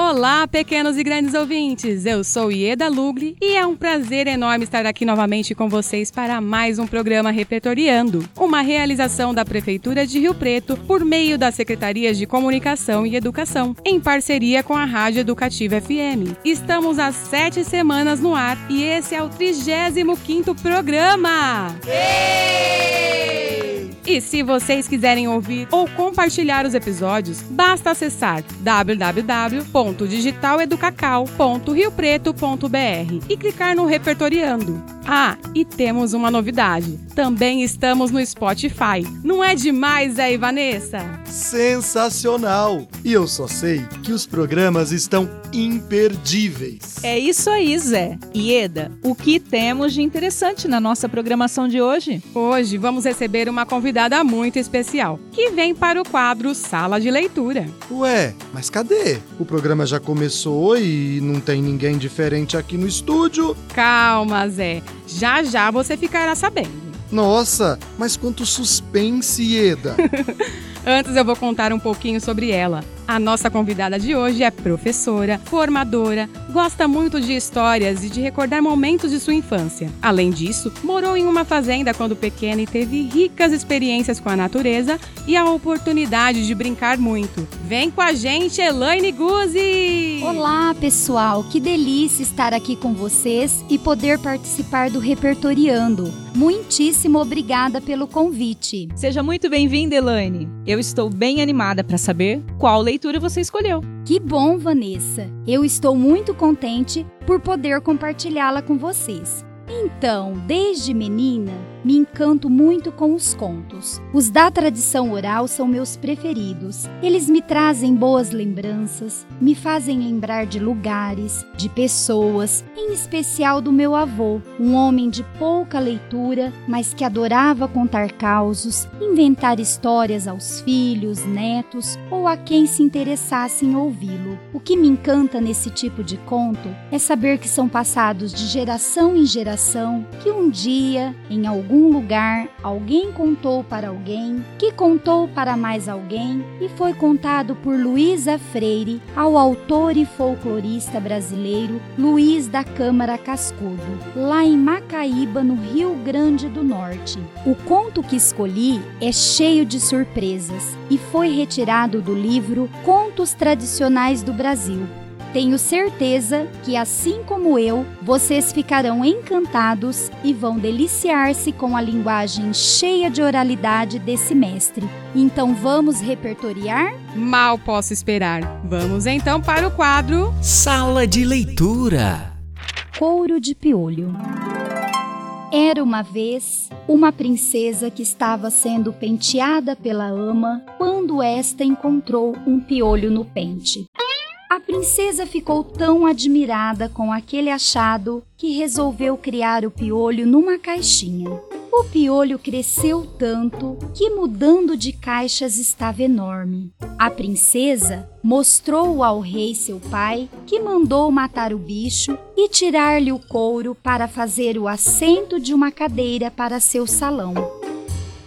Olá, pequenos e grandes ouvintes! Eu sou Ieda Lugli e é um prazer enorme estar aqui novamente com vocês para mais um programa Repertoriando, uma realização da Prefeitura de Rio Preto por meio das Secretarias de Comunicação e Educação, em parceria com a Rádio Educativa FM. Estamos há sete semanas no ar e esse é o 35 programa! E se vocês quiserem ouvir ou compartilhar os episódios, basta acessar www.digitaleducacau.riopreto.br e clicar no Repertoriando. Ah, e temos uma novidade. Também estamos no Spotify. Não é demais aí, Vanessa? Sensacional! E eu só sei que os programas estão imperdíveis. É isso aí, Zé. Ieda, o que temos de interessante na nossa programação de hoje? Hoje vamos receber uma convidada muito especial, que vem para o quadro Sala de Leitura. Ué, mas cadê? O programa já começou e não tem ninguém diferente aqui no estúdio. Calma, Zé. Já já você ficará sabendo. Nossa, mas quanto suspense, Eda. Antes eu vou contar um pouquinho sobre ela. A nossa convidada de hoje é professora, formadora, gosta muito de histórias e de recordar momentos de sua infância. Além disso, morou em uma fazenda quando pequena e teve ricas experiências com a natureza e a oportunidade de brincar muito. Vem com a gente, Elaine Guzzi! Olá, pessoal! Que delícia estar aqui com vocês e poder participar do Repertoriando. Muitíssimo obrigada pelo convite. Seja muito bem-vinda, Elaine. Eu estou bem animada para saber qual leitura você escolheu. Que bom, Vanessa. Eu estou muito contente por poder compartilhá-la com vocês. Então, desde menina, me encanto muito com os contos. Os da tradição oral são meus preferidos. Eles me trazem boas lembranças, me fazem lembrar de lugares, de pessoas, em especial do meu avô, um homem de pouca leitura, mas que adorava contar causos, inventar histórias aos filhos, netos ou a quem se interessasse em ouvi-lo. O que me encanta nesse tipo de conto é saber que são passados de geração em geração, que um dia, em algum lugar, alguém contou para alguém, que contou para mais alguém e foi contado por Luísa Freire ao autor e folclorista brasileiro Luiz da Câmara Cascudo, lá em Macaíba, no Rio Grande do Norte. O conto que escolhi é cheio de surpresas e foi retirado do livro Contos Tradicionais do Brasil, tenho certeza que, assim como eu, vocês ficarão encantados e vão deliciar-se com a linguagem cheia de oralidade desse mestre. Então vamos repertoriar? Mal posso esperar. Vamos então para o quadro Sala de Leitura. Couro de Piolho. Era uma vez uma princesa que estava sendo penteada pela ama quando esta encontrou um piolho no pente. A princesa ficou tão admirada com aquele achado que resolveu criar o piolho numa caixinha. O piolho cresceu tanto que, mudando de caixas, estava enorme. A princesa mostrou ao rei seu pai, que mandou matar o bicho e tirar-lhe o couro para fazer o assento de uma cadeira para seu salão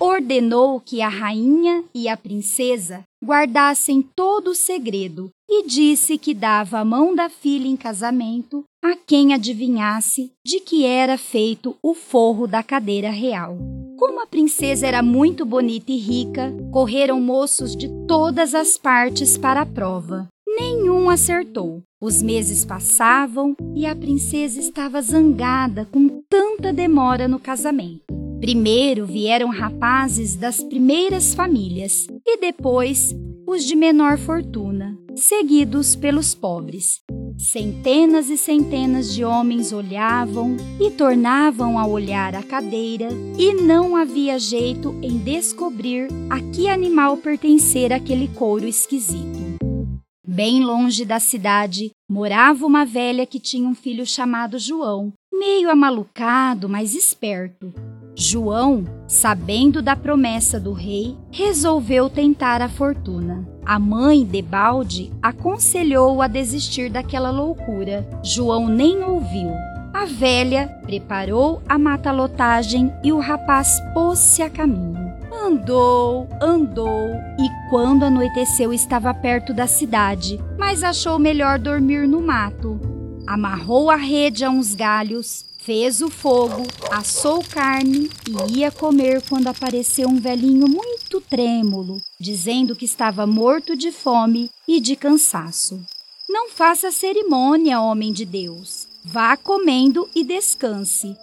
ordenou que a rainha e a princesa guardassem todo o segredo e disse que dava a mão da filha em casamento a quem adivinhasse de que era feito o forro da cadeira real. Como a princesa era muito bonita e rica, correram moços de todas as partes para a prova. Nenhum acertou. Os meses passavam e a princesa estava zangada com tanta demora no casamento. Primeiro vieram rapazes das primeiras famílias e depois os de menor fortuna, seguidos pelos pobres. Centenas e centenas de homens olhavam e tornavam a olhar a cadeira, e não havia jeito em descobrir a que animal pertencera aquele couro esquisito. Bem longe da cidade morava uma velha que tinha um filho chamado João, meio amalucado, mas esperto. João, sabendo da promessa do rei, resolveu tentar a fortuna. A mãe Debalde aconselhou-o a desistir daquela loucura. João nem ouviu. A velha preparou a matalotagem e o rapaz pôs-se a caminho. Andou, andou e quando anoiteceu estava perto da cidade, mas achou melhor dormir no mato. Amarrou a rede a uns galhos, fez o fogo, assou carne e ia comer quando apareceu um velhinho muito trêmulo, dizendo que estava morto de fome e de cansaço. Não faça cerimônia, homem de Deus. Vá comendo e descanse.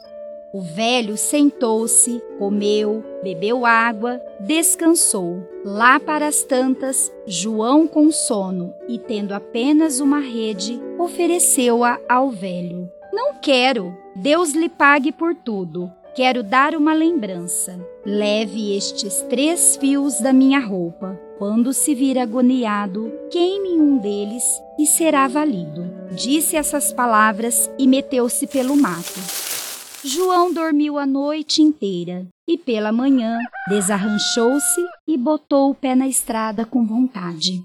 O velho sentou-se, comeu, bebeu água, descansou. Lá para as tantas, João, com sono e tendo apenas uma rede, ofereceu-a ao velho. Quero, Deus lhe pague por tudo. Quero dar uma lembrança. Leve estes três fios da minha roupa. Quando se vir agoniado, queime um deles e será valido. Disse essas palavras e meteu-se pelo mato. João dormiu a noite inteira e pela manhã desarranchou-se e botou o pé na estrada com vontade.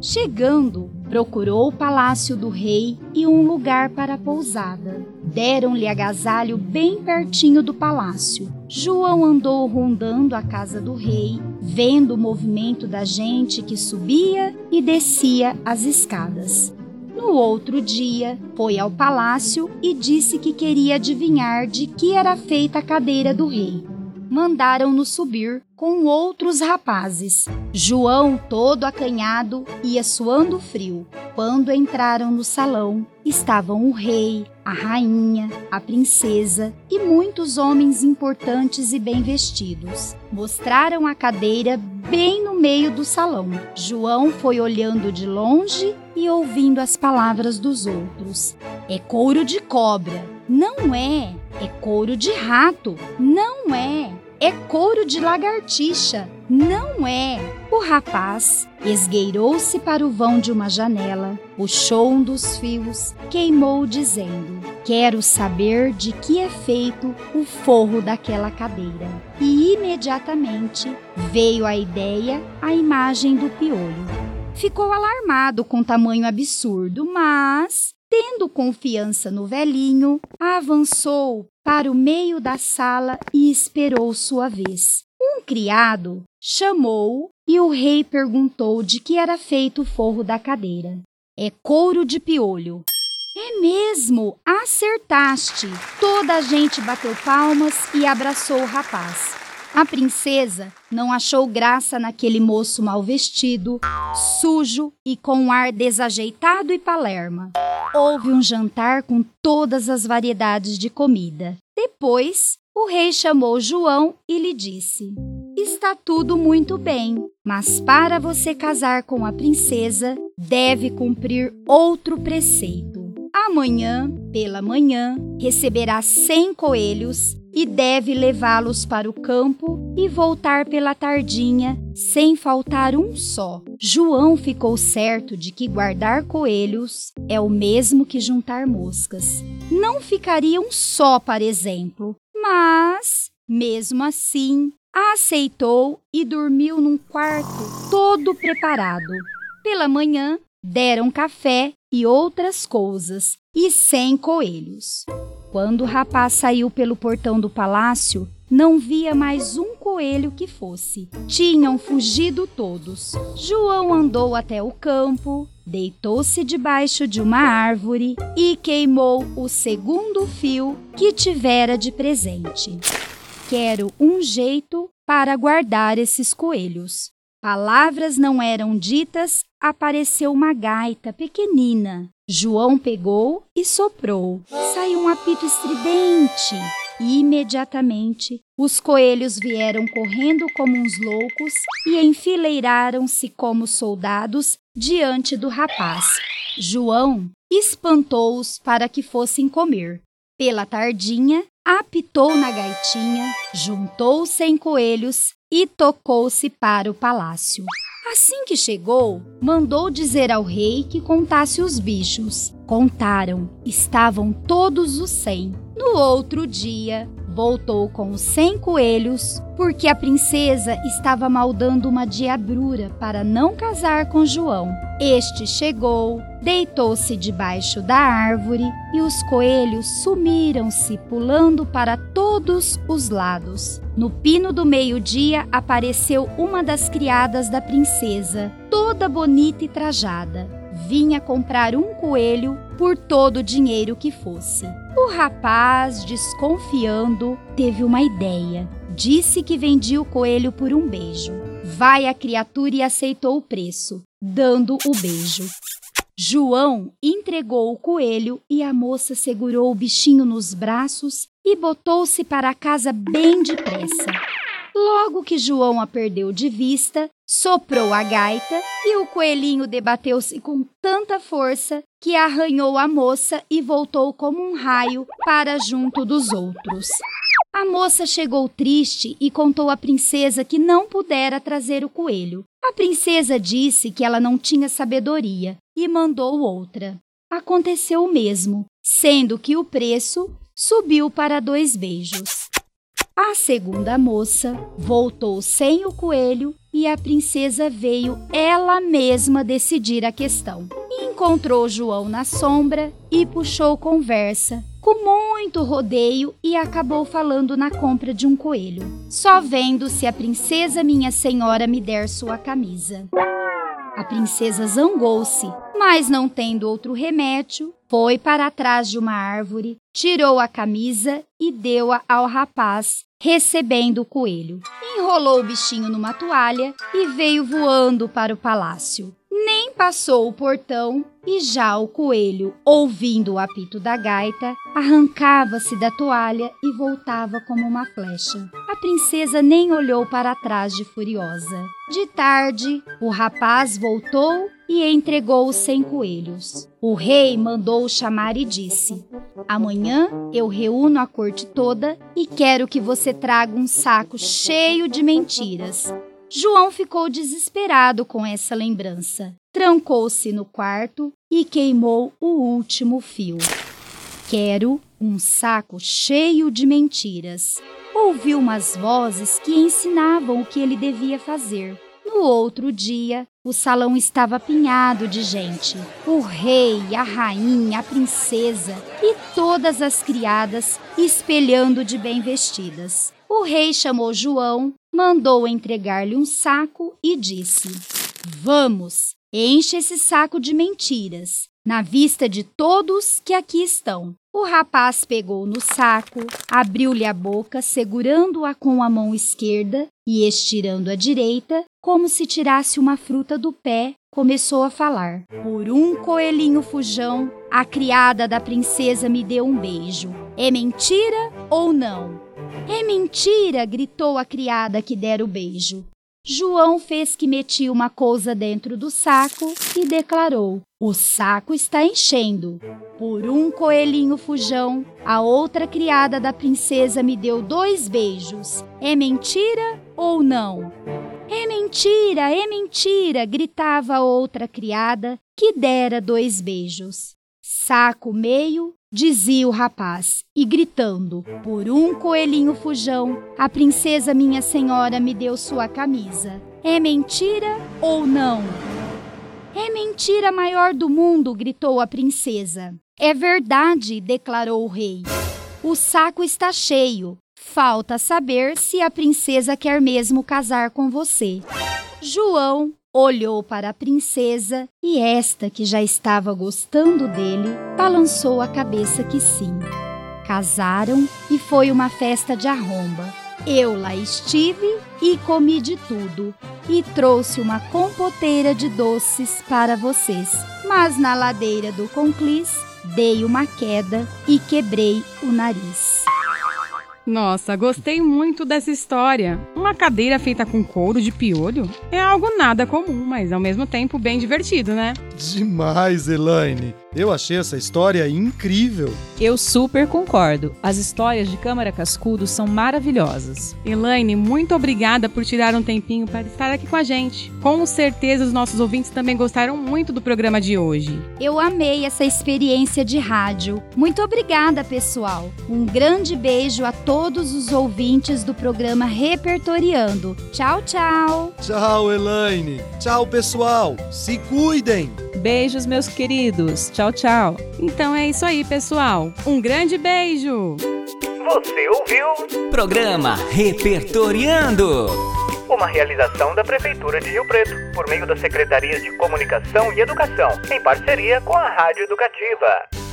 Chegando, procurou o palácio do rei e um lugar para pousada. Deram-lhe agasalho bem pertinho do palácio. João andou rondando a casa do rei, vendo o movimento da gente que subia e descia as escadas. No outro dia, foi ao palácio e disse que queria adivinhar de que era feita a cadeira do rei mandaram-no subir com outros rapazes. João, todo acanhado, ia suando frio. Quando entraram no salão, estavam o rei, a rainha, a princesa e muitos homens importantes e bem vestidos. Mostraram a cadeira bem no meio do salão. João foi olhando de longe e ouvindo as palavras dos outros. É couro de cobra. Não é. É couro de rato. Não é é couro de lagartixa. Não é. O rapaz esgueirou-se para o vão de uma janela, puxou um dos fios, queimou, dizendo: Quero saber de que é feito o forro daquela cadeira. E imediatamente veio a ideia, a imagem do piolho. Ficou alarmado com tamanho absurdo, mas Tendo confiança no velhinho, avançou para o meio da sala e esperou sua vez. Um criado chamou-o e o rei perguntou de que era feito o forro da cadeira. É couro de piolho. É mesmo, acertaste! Toda a gente bateu palmas e abraçou o rapaz. A princesa não achou graça naquele moço mal vestido, sujo e com um ar desajeitado e palerma. Houve um jantar com todas as variedades de comida. Depois, o rei chamou João e lhe disse: Está tudo muito bem, mas para você casar com a princesa, deve cumprir outro preceito. Amanhã, pela manhã, receberá cem coelhos e deve levá-los para o campo e voltar pela tardinha, sem faltar um só. João ficou certo de que guardar coelhos é o mesmo que juntar moscas. Não ficaria um só, para exemplo, mas, mesmo assim, aceitou e dormiu num quarto todo preparado. Pela manhã, deram café e outras coisas, e cem coelhos. Quando o rapaz saiu pelo portão do palácio, não via mais um coelho que fosse. Tinham fugido todos. João andou até o campo, deitou-se debaixo de uma árvore e queimou o segundo fio que tivera de presente. Quero um jeito para guardar esses coelhos. Palavras não eram ditas, apareceu uma gaita pequenina. João pegou e soprou. Saiu um apito estridente. E imediatamente os coelhos vieram correndo como uns loucos e enfileiraram-se como soldados diante do rapaz. João espantou-os para que fossem comer. Pela tardinha, apitou na gaitinha, juntou cem coelhos e tocou-se para o palácio. Assim que chegou, mandou dizer ao rei que contasse os bichos. Contaram, estavam todos os cem. No outro dia, voltou com 100 coelhos, porque a princesa estava maldando uma diabrura para não casar com João. Este chegou, deitou-se debaixo da árvore e os coelhos sumiram-se pulando para todos os lados. No pino do meio-dia apareceu uma das criadas da princesa, toda bonita e trajada vinha comprar um coelho por todo o dinheiro que fosse. O rapaz, desconfiando, teve uma ideia. Disse que vendia o coelho por um beijo. Vai a criatura e aceitou o preço, dando o beijo. João entregou o coelho e a moça segurou o bichinho nos braços e botou-se para casa bem depressa. Logo que João a perdeu de vista, soprou a gaita e o coelhinho debateu-se com tanta força que arranhou a moça e voltou como um raio para junto dos outros. A moça chegou triste e contou à princesa que não pudera trazer o coelho. A princesa disse que ela não tinha sabedoria e mandou outra. Aconteceu o mesmo, sendo que o preço subiu para dois beijos. A segunda moça voltou sem o coelho e a princesa veio ela mesma decidir a questão. Encontrou João na sombra e puxou conversa, com muito rodeio e acabou falando na compra de um coelho. Só vendo se a princesa minha senhora me der sua camisa. A princesa zangou-se, mas não tendo outro remédio, foi para trás de uma árvore, tirou a camisa e deu-a ao rapaz, recebendo o coelho. Enrolou o bichinho numa toalha e veio voando para o palácio. Nem passou o portão e já o coelho, ouvindo o apito da gaita, arrancava-se da toalha e voltava como uma flecha. A princesa nem olhou para trás de furiosa. De tarde, o rapaz voltou e entregou os cem coelhos. O rei mandou chamar e disse: Amanhã eu reúno a corte toda e quero que você traga um saco cheio de mentiras João ficou desesperado com essa lembrança. Trancou-se no quarto e queimou o último fio. Quero um saco cheio de mentiras. Ouviu umas vozes que ensinavam o que ele devia fazer. No outro dia, o salão estava apinhado de gente. O rei, a rainha, a princesa e todas as criadas espelhando de bem vestidas. O rei chamou João mandou entregar-lhe um saco e disse: Vamos, enche esse saco de mentiras, na vista de todos que aqui estão. O rapaz pegou no saco, abriu-lhe a boca, segurando-a com a mão esquerda e estirando a direita, como se tirasse uma fruta do pé, começou a falar. Por um coelhinho fujão, a criada da princesa me deu um beijo. É mentira ou não? É mentira! gritou a criada que dera o beijo. João fez que metia uma coisa dentro do saco e declarou: O saco está enchendo. Por um coelhinho fujão, a outra criada da princesa me deu dois beijos. É mentira ou não? É mentira, é mentira! gritava a outra criada que dera dois beijos. Saco meio, dizia o rapaz, e gritando: Por um coelhinho fujão, a princesa minha senhora me deu sua camisa. É mentira ou não? É mentira maior do mundo, gritou a princesa. É verdade, declarou o rei. O saco está cheio. Falta saber se a princesa quer mesmo casar com você. João olhou para a princesa e esta, que já estava gostando dele, balançou a cabeça que sim. Casaram e foi uma festa de arromba. Eu lá estive e comi de tudo, e trouxe uma compoteira de doces para vocês. Mas na ladeira do Conclis dei uma queda e quebrei o nariz. Nossa, gostei muito dessa história. Uma cadeira feita com couro de piolho é algo nada comum, mas ao mesmo tempo bem divertido, né? Demais, Elaine. Eu achei essa história incrível. Eu super concordo. As histórias de Câmara Cascudo são maravilhosas. Elaine, muito obrigada por tirar um tempinho para estar aqui com a gente. Com certeza os nossos ouvintes também gostaram muito do programa de hoje. Eu amei essa experiência de rádio. Muito obrigada, pessoal. Um grande beijo a todos os ouvintes do programa Repertoriando. Tchau, tchau. Tchau, Elaine. Tchau, pessoal. Se cuidem. Beijos, meus queridos. Tchau, tchau. Então é isso aí, pessoal. Um grande beijo. Você ouviu? Programa Repertoriando. Uma realização da Prefeitura de Rio Preto, por meio das Secretarias de Comunicação e Educação, em parceria com a Rádio Educativa.